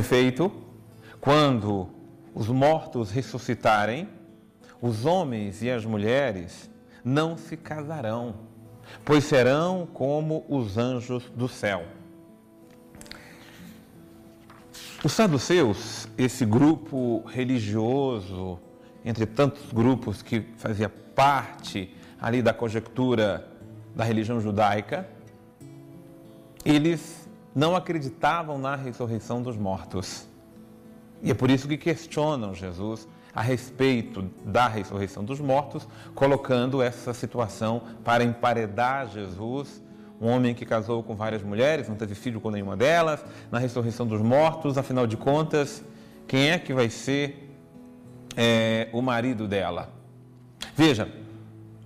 Com efeito, quando os mortos ressuscitarem, os homens e as mulheres não se casarão, pois serão como os anjos do céu. Os saduceus, esse grupo religioso, entre tantos grupos que fazia parte ali da conjectura da religião judaica, eles não acreditavam na ressurreição dos mortos. E é por isso que questionam Jesus a respeito da ressurreição dos mortos, colocando essa situação para emparedar Jesus, um homem que casou com várias mulheres, não teve filho com nenhuma delas, na ressurreição dos mortos, afinal de contas, quem é que vai ser é, o marido dela? Veja,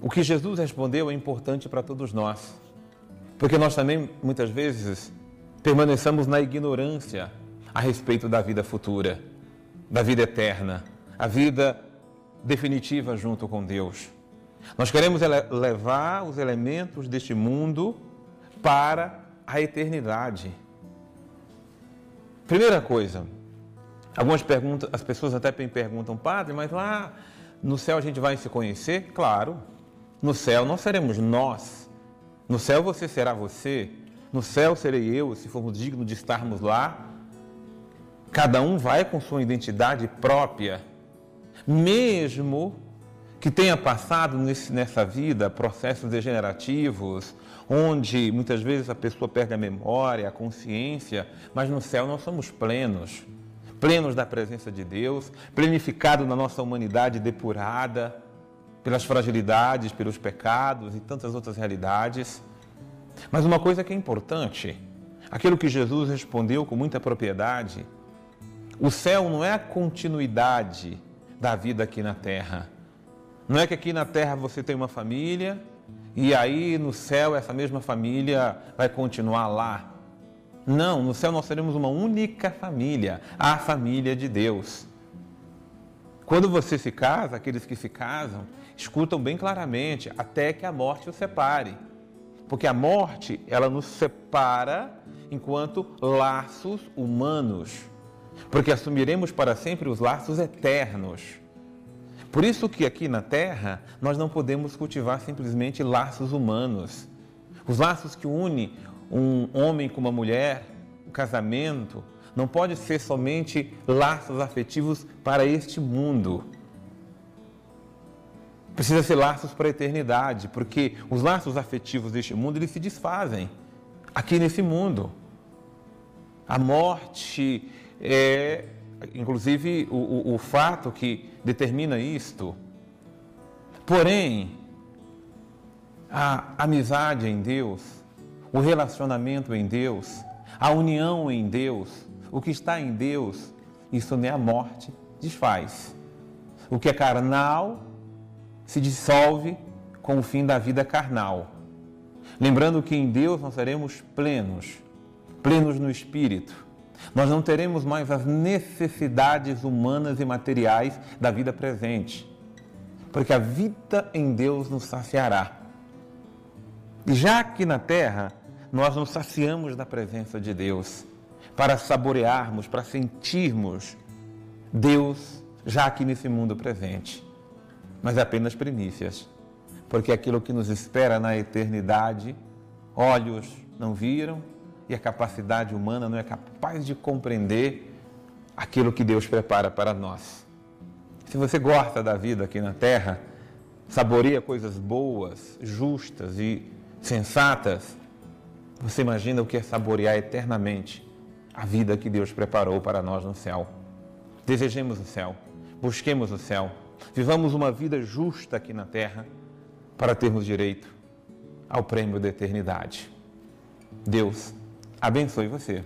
o que Jesus respondeu é importante para todos nós, porque nós também, muitas vezes, permaneçamos na ignorância a respeito da vida futura, da vida eterna, a vida definitiva junto com Deus. Nós queremos levar os elementos deste mundo para a eternidade. Primeira coisa, algumas perguntas, as pessoas até me perguntam, padre, mas lá no céu a gente vai se conhecer? Claro. No céu não seremos nós. No céu você será você, no céu serei eu, se formos dignos de estarmos lá. Cada um vai com sua identidade própria, mesmo que tenha passado nesse, nessa vida processos degenerativos, onde muitas vezes a pessoa perde a memória, a consciência, mas no céu nós somos plenos, plenos da presença de Deus, plenificado na nossa humanidade depurada pelas fragilidades, pelos pecados e tantas outras realidades. Mas uma coisa que é importante, aquilo que Jesus respondeu com muita propriedade, o céu não é a continuidade da vida aqui na terra. Não é que aqui na terra você tem uma família e aí no céu essa mesma família vai continuar lá. Não, no céu nós teremos uma única família, a família de Deus. Quando você se casa, aqueles que se casam, escutam bem claramente, até que a morte os separe. Porque a morte, ela nos separa enquanto laços humanos. Porque assumiremos para sempre os laços eternos. Por isso que aqui na Terra nós não podemos cultivar simplesmente laços humanos. Os laços que unem um homem com uma mulher, o casamento, não pode ser somente laços afetivos para este mundo. Precisa ser laços para a eternidade, porque os laços afetivos deste mundo eles se desfazem aqui nesse mundo. A morte é, inclusive, o, o, o fato que determina isto. Porém, a amizade em Deus, o relacionamento em Deus, a união em Deus, o que está em Deus, isso nem a morte desfaz. O que é carnal se dissolve com o fim da vida carnal. Lembrando que em Deus nós seremos plenos, plenos no espírito. Nós não teremos mais as necessidades humanas e materiais da vida presente, porque a vida em Deus nos saciará. E já aqui na terra, nós nos saciamos da presença de Deus, para saborearmos, para sentirmos Deus já aqui nesse mundo presente mas é apenas primícias, porque aquilo que nos espera na eternidade, olhos não viram e a capacidade humana não é capaz de compreender aquilo que Deus prepara para nós. Se você gosta da vida aqui na terra, saboreia coisas boas, justas e sensatas, você imagina o que é saborear eternamente a vida que Deus preparou para nós no céu. Desejemos o céu, busquemos o céu Vivamos uma vida justa aqui na terra para termos direito ao prêmio da eternidade. Deus abençoe você.